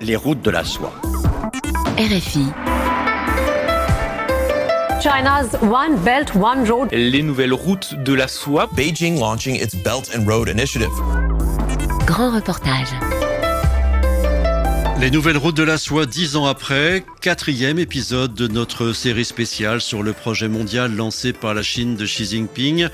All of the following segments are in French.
Les routes de la soie. RFI. China's One Belt One Road. Les nouvelles routes de la soie. Beijing launching its Belt and Road Initiative. Grand reportage. Les nouvelles routes de la soie dix ans après, quatrième épisode de notre série spéciale sur le projet mondial lancé par la Chine de Xi Jinping.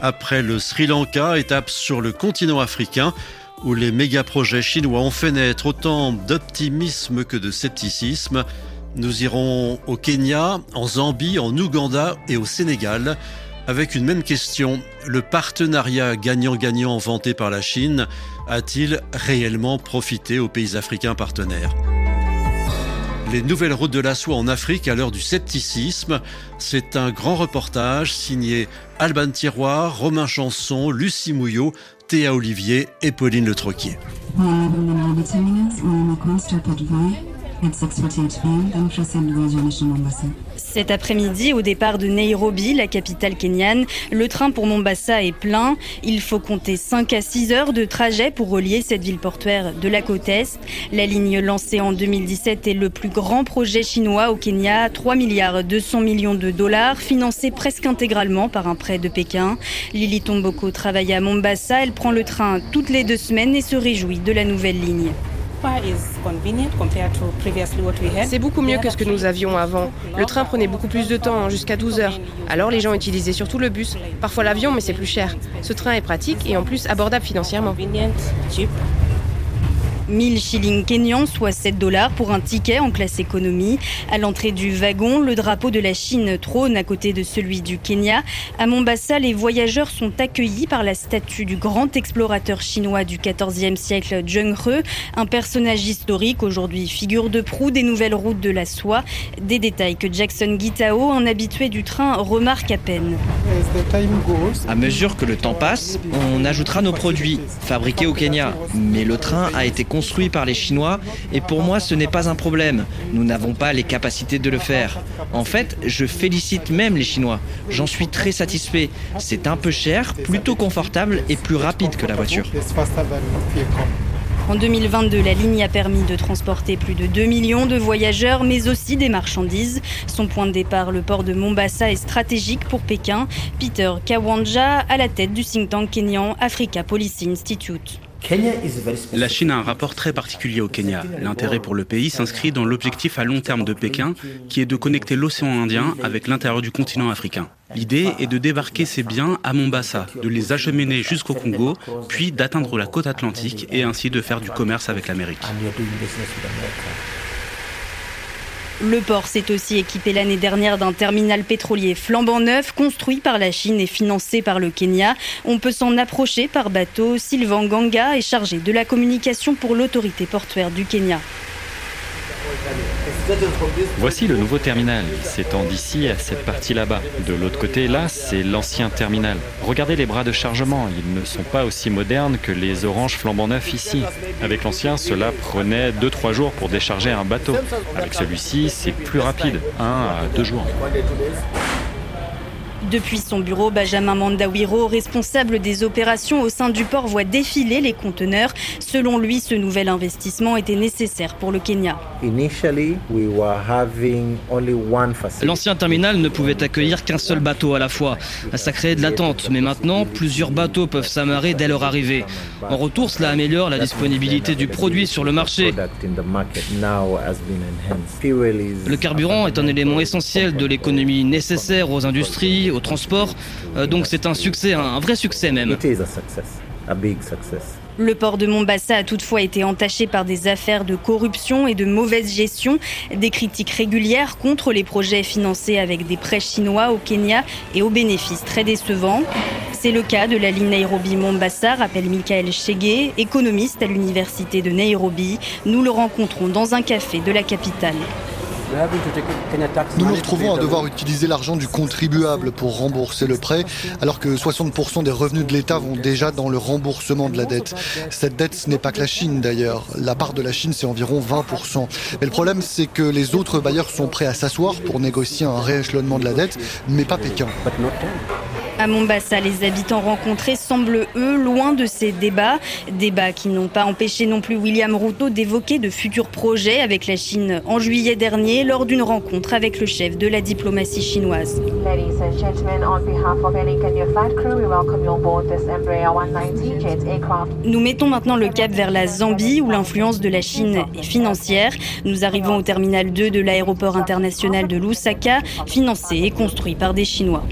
Après le Sri Lanka, étape sur le continent africain, où les méga-projets chinois ont fait naître autant d'optimisme que de scepticisme. Nous irons au Kenya, en Zambie, en Ouganda et au Sénégal avec une même question. Le partenariat gagnant-gagnant vanté par la Chine a-t-il réellement profité aux pays africains partenaires? Les nouvelles routes de la soie en Afrique à l'heure du scepticisme. C'est un grand reportage signé Alban Tiroir, Romain Chanson, Lucie Mouillot, Théa Olivier et Pauline Le Troquier. Cet après-midi, au départ de Nairobi, la capitale kenyane, le train pour Mombasa est plein. Il faut compter 5 à 6 heures de trajet pour relier cette ville portuaire de la côte Est. La ligne lancée en 2017 est le plus grand projet chinois au Kenya, 3 milliards 200 millions de dollars, financé presque intégralement par un prêt de Pékin. Lily Tomboko travaille à Mombasa, elle prend le train toutes les deux semaines et se réjouit de la nouvelle ligne. C'est beaucoup mieux que ce que nous avions avant. Le train prenait beaucoup plus de temps, jusqu'à 12 heures. Alors les gens utilisaient surtout le bus, parfois l'avion, mais c'est plus cher. Ce train est pratique et en plus abordable financièrement. 1000 shillings kenyans, soit 7 dollars pour un ticket en classe économie. À l'entrée du wagon, le drapeau de la Chine trône à côté de celui du Kenya. À Mombasa, les voyageurs sont accueillis par la statue du grand explorateur chinois du XIVe siècle, Zheng He, un personnage historique aujourd'hui figure de proue des nouvelles routes de la soie. Des détails que Jackson Gitao, un habitué du train, remarque à peine. À mesure que le temps passe, on ajoutera nos produits fabriqués au Kenya. Mais le train a été construit par les Chinois et pour moi ce n'est pas un problème. Nous n'avons pas les capacités de le faire. En fait, je félicite même les Chinois. J'en suis très satisfait. C'est un peu cher, plutôt confortable et plus rapide que la voiture. En 2022, la ligne a permis de transporter plus de 2 millions de voyageurs, mais aussi des marchandises. Son point de départ, le port de Mombasa, est stratégique pour Pékin. Peter Kawanja, à la tête du think tank kenyan Africa Policy Institute. La Chine a un rapport très particulier au Kenya. L'intérêt pour le pays s'inscrit dans l'objectif à long terme de Pékin, qui est de connecter l'océan Indien avec l'intérieur du continent africain. L'idée est de débarquer ces biens à Mombasa, de les acheminer jusqu'au Congo, puis d'atteindre la côte atlantique et ainsi de faire du commerce avec l'Amérique. Le port s'est aussi équipé l'année dernière d'un terminal pétrolier flambant neuf construit par la Chine et financé par le Kenya. On peut s'en approcher par bateau. Sylvain Ganga est chargé de la communication pour l'autorité portuaire du Kenya. Voici le nouveau terminal. Il s'étend d'ici à cette partie là-bas. De l'autre côté, là, c'est l'ancien terminal. Regardez les bras de chargement. Ils ne sont pas aussi modernes que les oranges flambant neufs ici. Avec l'ancien, cela prenait 2-3 jours pour décharger un bateau. Avec celui-ci, c'est plus rapide, 1 à 2 jours. Depuis son bureau, Benjamin Mandawiro, responsable des opérations au sein du port, voit défiler les conteneurs. Selon lui, ce nouvel investissement était nécessaire pour le Kenya. L'ancien terminal ne pouvait accueillir qu'un seul bateau à la fois. Ça créait de l'attente, mais maintenant, plusieurs bateaux peuvent s'amarrer dès leur arrivée. En retour, cela améliore la disponibilité du produit sur le marché. Le carburant est un élément essentiel de l'économie nécessaire aux industries, au transport. Euh, donc c'est un succès, un vrai succès même. Le port de Mombasa a toutefois été entaché par des affaires de corruption et de mauvaise gestion, des critiques régulières contre les projets financés avec des prêts chinois au Kenya et aux bénéfices très décevants. C'est le cas de la ligne Nairobi-Mombasa, rappelle Michael Chege, économiste à l'université de Nairobi. Nous le rencontrons dans un café de la capitale. Nous nous retrouvons à devoir utiliser l'argent du contribuable pour rembourser le prêt, alors que 60% des revenus de l'État vont déjà dans le remboursement de la dette. Cette dette, ce n'est pas que la Chine d'ailleurs. La part de la Chine, c'est environ 20%. Mais le problème, c'est que les autres bailleurs sont prêts à s'asseoir pour négocier un rééchelonnement de la dette, mais pas Pékin. À Mombasa, les habitants rencontrés semblent, eux, loin de ces débats. Débats qui n'ont pas empêché non plus William Ruto d'évoquer de futurs projets avec la Chine en juillet dernier lors d'une rencontre avec le chef de la diplomatie chinoise. Nous mettons maintenant le cap vers la Zambie où l'influence de la Chine est financière. Nous arrivons au terminal 2 de l'aéroport international de Lusaka, financé et construit par des Chinois.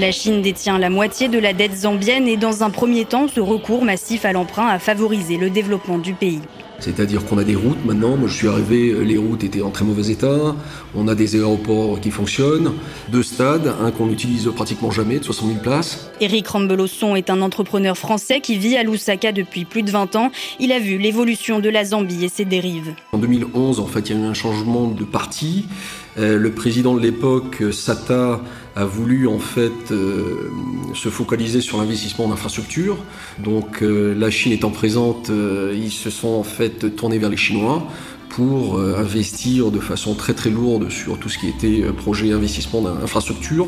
La Chine détient la moitié de la dette zambienne et dans un premier temps, ce recours massif à l'emprunt a favorisé le développement du pays. C'est-à-dire qu'on a des routes maintenant. Moi, je suis arrivé, les routes étaient en très mauvais état. On a des aéroports qui fonctionnent, deux stades, un qu'on n'utilise pratiquement jamais, de 60 000 places. Éric Rambelosson est un entrepreneur français qui vit à Lusaka depuis plus de 20 ans. Il a vu l'évolution de la Zambie et ses dérives. En 2011, en fait, il y a eu un changement de parti. Euh, le président de l'époque, Sata, a voulu en fait euh, se focaliser sur l'investissement en infrastructure. Donc euh, la Chine étant présente, ils se sont en fait tournés vers les Chinois pour investir de façon très très lourde sur tout ce qui était projet investissement d'infrastructure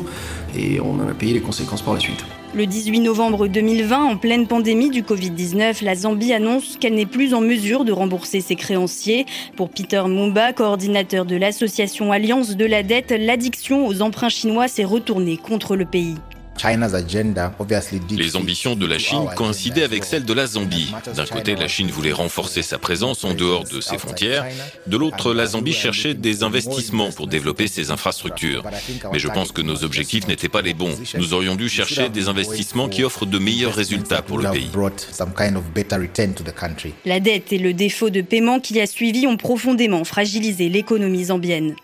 et on en a payé les conséquences par la suite. Le 18 novembre 2020, en pleine pandémie du Covid-19, la Zambie annonce qu'elle n'est plus en mesure de rembourser ses créanciers. Pour Peter Mumba, coordinateur de l'association Alliance de la dette, l'addiction aux emprunts chinois s'est retournée contre le pays. Les ambitions de la Chine coïncidaient avec celles de la Zambie. D'un côté, la Chine voulait renforcer sa présence en dehors de ses frontières. De l'autre, la Zambie cherchait des investissements pour développer ses infrastructures. Mais je pense que nos objectifs n'étaient pas les bons. Nous aurions dû chercher des investissements qui offrent de meilleurs résultats pour le pays. La dette et le défaut de paiement qui a suivi ont profondément fragilisé l'économie zambienne.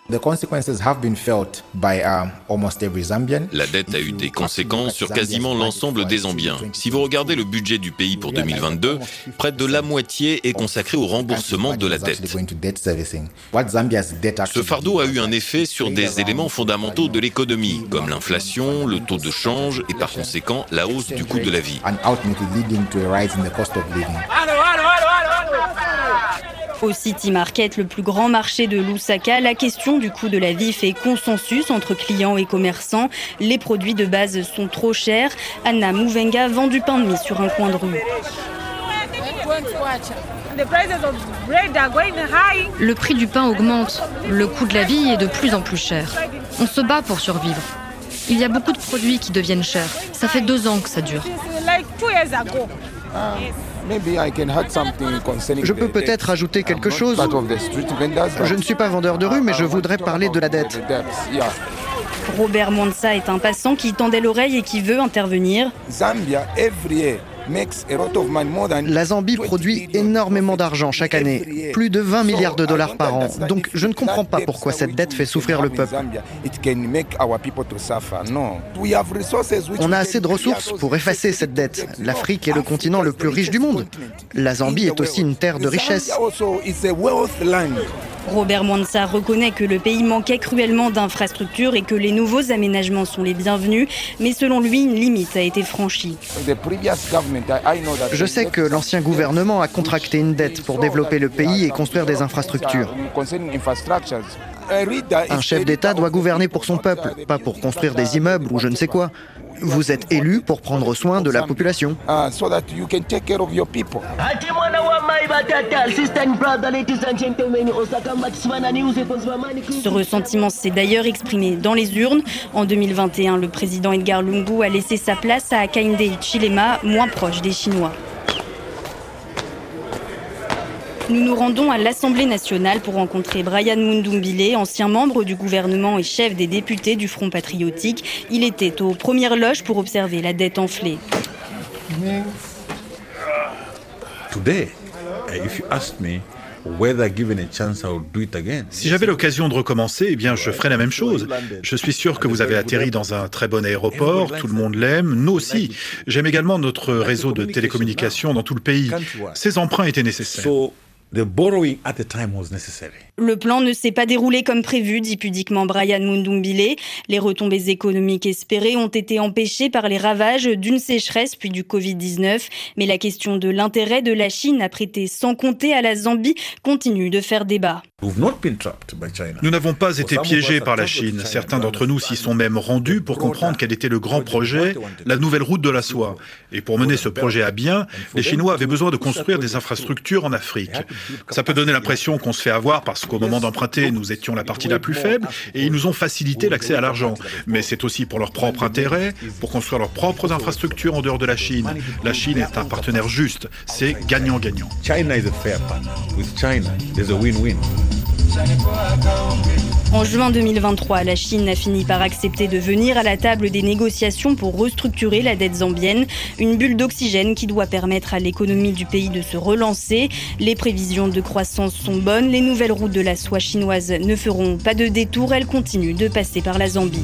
La dette a eu des conséquences sur quasiment l'ensemble des Zambiens. Si vous regardez le budget du pays pour 2022, près de la moitié est consacré au remboursement de la dette. Ce fardeau a eu un effet sur des éléments fondamentaux de l'économie, comme l'inflation, le taux de change et par conséquent la hausse du coût de la vie. Au City Market, le plus grand marché de Lusaka, la question du coût de la vie fait consensus entre clients et commerçants. Les produits de base sont trop chers. Anna Mouvenga vend du pain de mie sur un coin de rue. Le prix du pain augmente. Le coût de la vie est de plus en plus cher. On se bat pour survivre. Il y a beaucoup de produits qui deviennent chers. Ça fait deux ans que ça dure. Je peux peut-être ajouter quelque chose. Je ne suis pas vendeur de rue, mais je voudrais parler de la dette. Robert Monsa est un passant qui tendait l'oreille et qui veut intervenir. La Zambie produit énormément d'argent chaque année, plus de 20 milliards de dollars par an. Donc je ne comprends pas pourquoi cette dette fait souffrir le peuple. On a assez de ressources pour effacer cette dette. L'Afrique est le continent le plus riche du monde. La Zambie est aussi une terre de richesse. Robert Mwansa reconnaît que le pays manquait cruellement d'infrastructures et que les nouveaux aménagements sont les bienvenus, mais selon lui, une limite a été franchie. Je sais que l'ancien gouvernement a contracté une dette pour développer le pays et construire des infrastructures. Un chef d'État doit gouverner pour son peuple, pas pour construire des immeubles ou je ne sais quoi. Vous êtes élu pour prendre soin de la population. Ce ressentiment s'est d'ailleurs exprimé dans les urnes. En 2021, le président Edgar Lungu a laissé sa place à Akainde Chilema, moins proche des Chinois. Nous nous rendons à l'Assemblée nationale pour rencontrer Brian Mundumbile, ancien membre du gouvernement et chef des députés du Front patriotique. Il était aux premières loges pour observer la dette enflée. Si j'avais l'occasion de recommencer, eh bien, je ferais la même chose. Je suis sûr que vous avez atterri dans un très bon aéroport, tout le monde l'aime, nous aussi. J'aime également notre réseau de télécommunications dans tout le pays. Ces emprunts étaient nécessaires. Le plan ne s'est pas déroulé comme prévu, dit pudiquement Brian Mundumbile. Les retombées économiques espérées ont été empêchées par les ravages d'une sécheresse puis du Covid-19. Mais la question de l'intérêt de la Chine à prêter sans compter à la Zambie continue de faire débat. Nous n'avons pas été piégés par la Chine. Certains d'entre nous s'y sont même rendus pour comprendre quel était le grand projet, la nouvelle route de la soie. Et pour mener ce projet à bien, les Chinois avaient besoin de construire des infrastructures en Afrique. Ça peut donner l'impression qu'on se fait avoir parce qu'au moment d'emprunter, nous étions la partie la plus faible et ils nous ont facilité l'accès à l'argent. Mais c'est aussi pour leur propre intérêt, pour construire leurs propres infrastructures en dehors de la Chine. La Chine est un partenaire juste. C'est gagnant-gagnant. China is a fair partner. With China, there's a win-win. En juin 2023, la Chine a fini par accepter de venir à la table des négociations pour restructurer la dette zambienne, une bulle d'oxygène qui doit permettre à l'économie du pays de se relancer. Les prévisions de croissance sont bonnes, les nouvelles routes de la soie chinoise ne feront pas de détour, elles continuent de passer par la Zambie.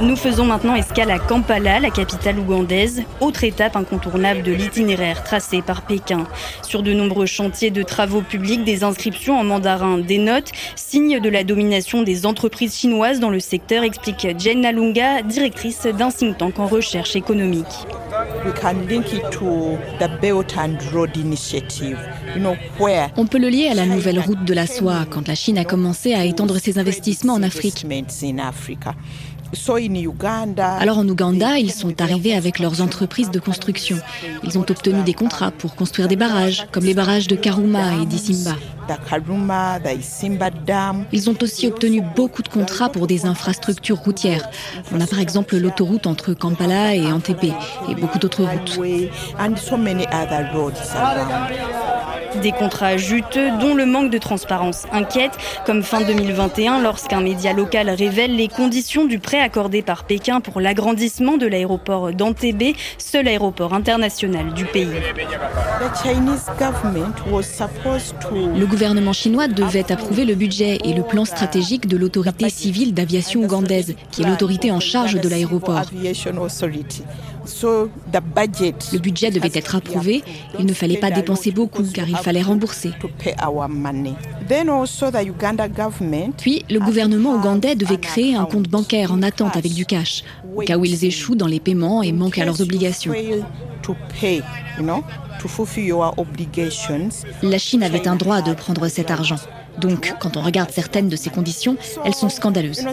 Nous faisons maintenant escale à Kampala, la capitale ougandaise, autre étape incontournable de l'itinéraire tracé par Pékin. Sur de nombreux chantiers de travaux publics, des inscriptions en mandarin dénotent, signe de la domination des entreprises chinoises dans le secteur, explique Jen Nalunga, directrice d'un think tank en recherche économique. On peut le lier à la nouvelle route de la soie quand la Chine a commencé à étendre ses investissements en Afrique. Alors en Ouganda, ils sont arrivés avec leurs entreprises de construction. Ils ont obtenu des contrats pour construire des barrages, comme les barrages de Karuma et d'Isimba. Ils ont aussi obtenu beaucoup de contrats pour des infrastructures routières. On a par exemple l'autoroute entre Kampala et Entebbe et beaucoup d'autres routes. Des contrats juteux dont le manque de transparence inquiète, comme fin 2021 lorsqu'un média local révèle les conditions du prêt accordé par Pékin pour l'agrandissement de l'aéroport d'Entebbe, seul aéroport international du pays. Le gouvernement chinois devait approuver le budget et le plan stratégique de l'autorité civile d'aviation ougandaise, qui est l'autorité en charge de l'aéroport. Le budget devait être approuvé, il ne fallait pas dépenser beaucoup car il fallait rembourser. Puis, le gouvernement ougandais devait créer un compte bancaire en attente avec du cash, au cas où ils échouent dans les paiements et manquent à leurs obligations. La Chine avait un droit de prendre cet argent. Donc, quand on regarde certaines de ces conditions, elles sont scandaleuses.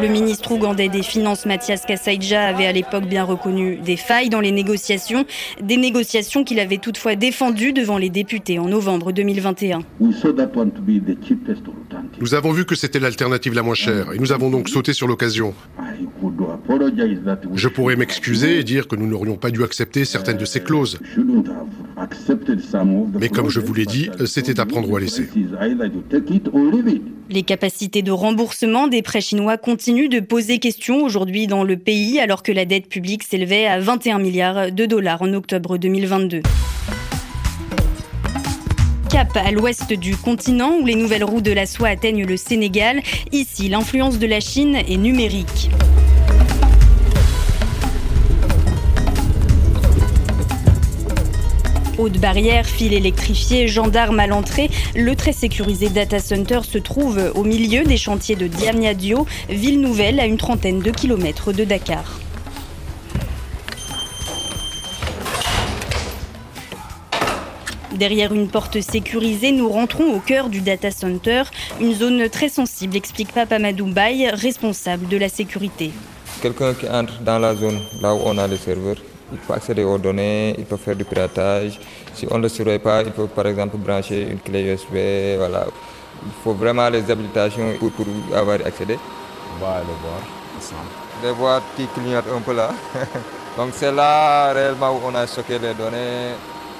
Le ministre ougandais des Finances Mathias Kasaija avait à l'époque bien reconnu des failles dans les négociations, des négociations qu'il avait toutefois défendues devant les députés en novembre 2021. Nous avons vu que c'était l'alternative la moins chère et nous avons donc sauté sur l'occasion. Je pourrais m'excuser et dire que nous n'aurions pas dû accepter certaines de ces clauses. Mais comme je vous l'ai dit, c'était à prendre ou à laisser. Les capacités de remboursement des prêts chinois continuent de poser question aujourd'hui dans le pays alors que la dette publique s'élevait à 21 milliards de dollars en octobre 2022 cap à l'ouest du continent où les nouvelles roues de la soie atteignent le Sénégal. Ici, l'influence de la Chine est numérique. Haute barrière, fil électrifié, gendarmes à l'entrée, le très sécurisé data center se trouve au milieu des chantiers de Diamniadio, ville nouvelle à une trentaine de kilomètres de Dakar. Derrière une porte sécurisée, nous rentrons au cœur du data center, une zone très sensible, explique Papa Madoubaï, responsable de la sécurité. Quelqu'un qui entre dans la zone là où on a les serveurs, il peut accéder aux données, il peut faire du piratage. Si on ne le surveille pas, il peut par exemple brancher une clé USB. Voilà. Il faut vraiment les habilitations pour, pour avoir accédé. On va aller voir ensemble. Les voir qui clignotent un peu là. Donc c'est là réellement où on a stocké les données.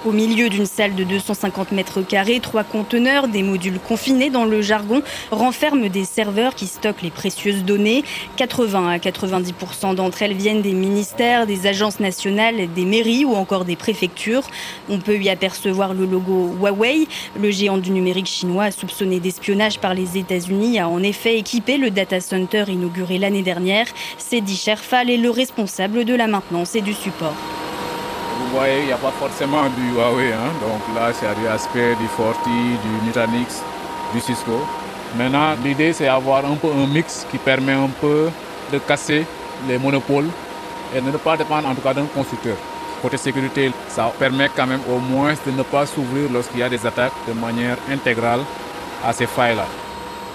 Au milieu d'une salle de 250 mètres carrés, trois conteneurs, des modules confinés dans le jargon, renferment des serveurs qui stockent les précieuses données. 80 à 90% d'entre elles viennent des ministères, des agences nationales, des mairies ou encore des préfectures. On peut y apercevoir le logo Huawei. Le géant du numérique chinois, soupçonné d'espionnage par les États-Unis, a en effet équipé le data center inauguré l'année dernière. Sedi Sherfal est le responsable de la maintenance et du support. Voyez, il n'y a pas forcément du Huawei. Hein? Donc là, c'est du aspect du Forti, du Nutanix, du Cisco. Maintenant, l'idée, c'est d'avoir un peu un mix qui permet un peu de casser les monopoles et de ne pas dépendre en tout cas d'un constructeur. Côté sécurité, ça permet quand même au moins de ne pas s'ouvrir lorsqu'il y a des attaques de manière intégrale à ces failles-là.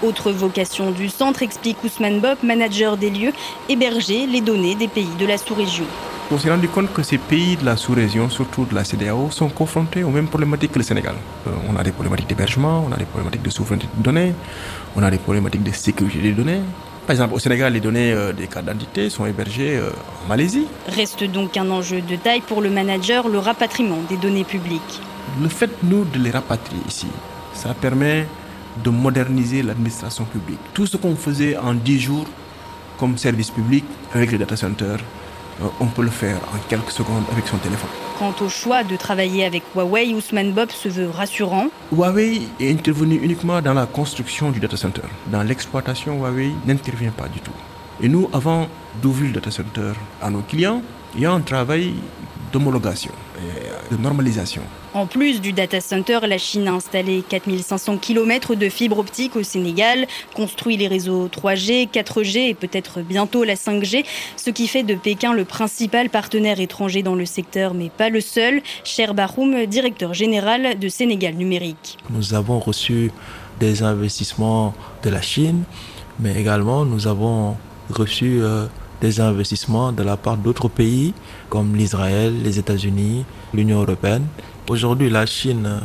Autre vocation du centre, explique Ousmane Bob, manager des lieux, héberger les données des pays de la sous-région. On s'est rendu compte que ces pays de la sous-région, surtout de la CDAO, sont confrontés aux mêmes problématiques que le Sénégal. Euh, on a des problématiques d'hébergement, on a des problématiques de souveraineté de données, on a des problématiques de sécurité des données. Par exemple, au Sénégal, les données euh, des cartes d'identité sont hébergées euh, en Malaisie. Reste donc un enjeu de taille pour le manager, le rapatriement des données publiques. Le fait, nous, de les rapatrier ici, ça permet de moderniser l'administration publique. Tout ce qu'on faisait en 10 jours comme service public avec les data centers, on peut le faire en quelques secondes avec son téléphone. Quant au choix de travailler avec Huawei, Ousmane Bob se veut rassurant. Huawei est intervenu uniquement dans la construction du data center. Dans l'exploitation, Huawei n'intervient pas du tout. Et nous, avant d'ouvrir le data center à nos clients, il y a un travail d'homologation de normalisation. En plus du data center, la Chine a installé 4500 km de fibres optiques au Sénégal, construit les réseaux 3G, 4G et peut-être bientôt la 5G, ce qui fait de Pékin le principal partenaire étranger dans le secteur, mais pas le seul. Cher Baroum, directeur général de Sénégal Numérique. Nous avons reçu des investissements de la Chine, mais également nous avons reçu euh, des investissements de la part d'autres pays comme l'Israël, les États-Unis, l'Union européenne. Aujourd'hui, la Chine euh,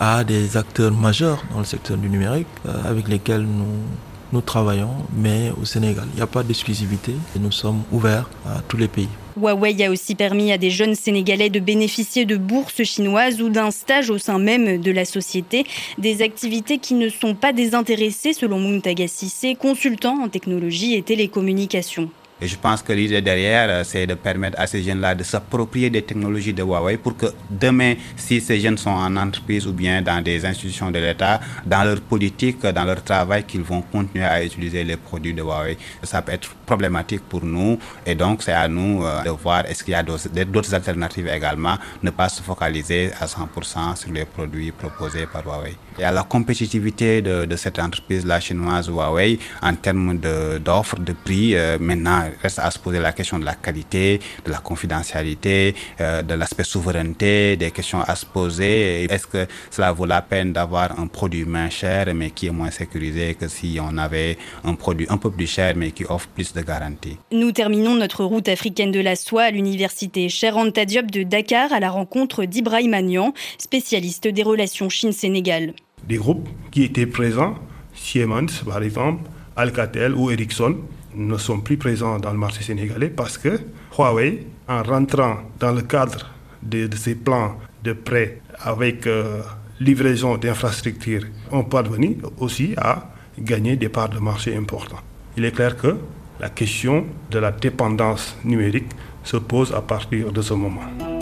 a des acteurs majeurs dans le secteur du numérique euh, avec lesquels nous, travaillons, mais au Sénégal, il n'y a pas d'exclusivité et nous sommes ouverts à tous les pays. Huawei a aussi permis à des jeunes Sénégalais de bénéficier de bourses chinoises ou d'un stage au sein même de la société, des activités qui ne sont pas désintéressées selon Muntaga Sissé, consultant en technologie et télécommunications. Et je pense que l'idée derrière, euh, c'est de permettre à ces jeunes-là de s'approprier des technologies de Huawei pour que demain, si ces jeunes sont en entreprise ou bien dans des institutions de l'État, dans leur politique, dans leur travail, qu'ils vont continuer à utiliser les produits de Huawei. Ça peut être problématique pour nous et donc c'est à nous euh, de voir est-ce qu'il y a d'autres alternatives également, ne pas se focaliser à 100% sur les produits proposés par Huawei. Et à la compétitivité de, de cette entreprise-là chinoise Huawei en termes d'offres, de, prix, euh, maintenant, reste à se poser la question de la qualité, de la confidentialité, euh, de l'aspect souveraineté, des questions à se poser. Est-ce que cela vaut la peine d'avoir un produit moins cher mais qui est moins sécurisé que si on avait un produit un peu plus cher mais qui offre plus de garanties? Nous terminons notre route africaine de la soie à l'université Cher Anta Diop de Dakar à la rencontre d'Ibrahim Agnan, spécialiste des relations Chine-Sénégal. Des groupes qui étaient présents, Siemens par exemple, Alcatel ou Ericsson, ne sont plus présents dans le marché sénégalais parce que Huawei, en rentrant dans le cadre de, ces plans de prêt avec euh, livraison d'infrastructures, ont parvenu aussi à gagner des parts de marché importantes. Il est clair que la question de la dépendance numérique se pose à partir de ce moment.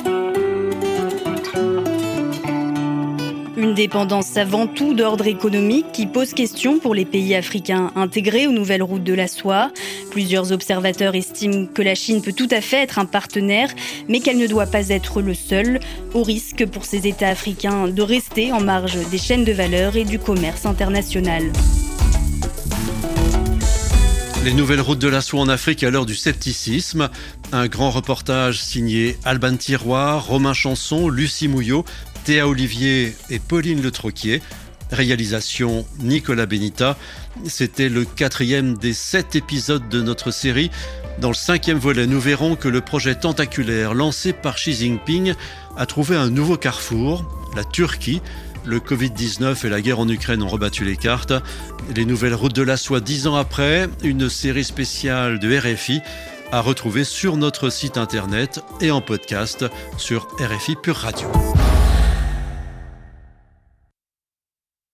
Une dépendance avant tout d'ordre économique qui pose question pour les pays africains intégrés aux nouvelles routes de la soie. Plusieurs observateurs estiment que la Chine peut tout à fait être un partenaire, mais qu'elle ne doit pas être le seul, au risque pour ces États africains de rester en marge des chaînes de valeur et du commerce international. Les nouvelles routes de la soie en Afrique à l'heure du scepticisme. Un grand reportage signé Alban Tiroir, Romain Chanson, Lucie Mouillot, Théa Olivier et Pauline Le Troquier. Réalisation Nicolas Benita. C'était le quatrième des sept épisodes de notre série. Dans le cinquième volet, nous verrons que le projet tentaculaire lancé par Xi Jinping a trouvé un nouveau carrefour, la Turquie. Le Covid-19 et la guerre en Ukraine ont rebattu les cartes. Les nouvelles routes de la soie dix ans après, une série spéciale de RFI à retrouver sur notre site internet et en podcast sur RFI Pure Radio.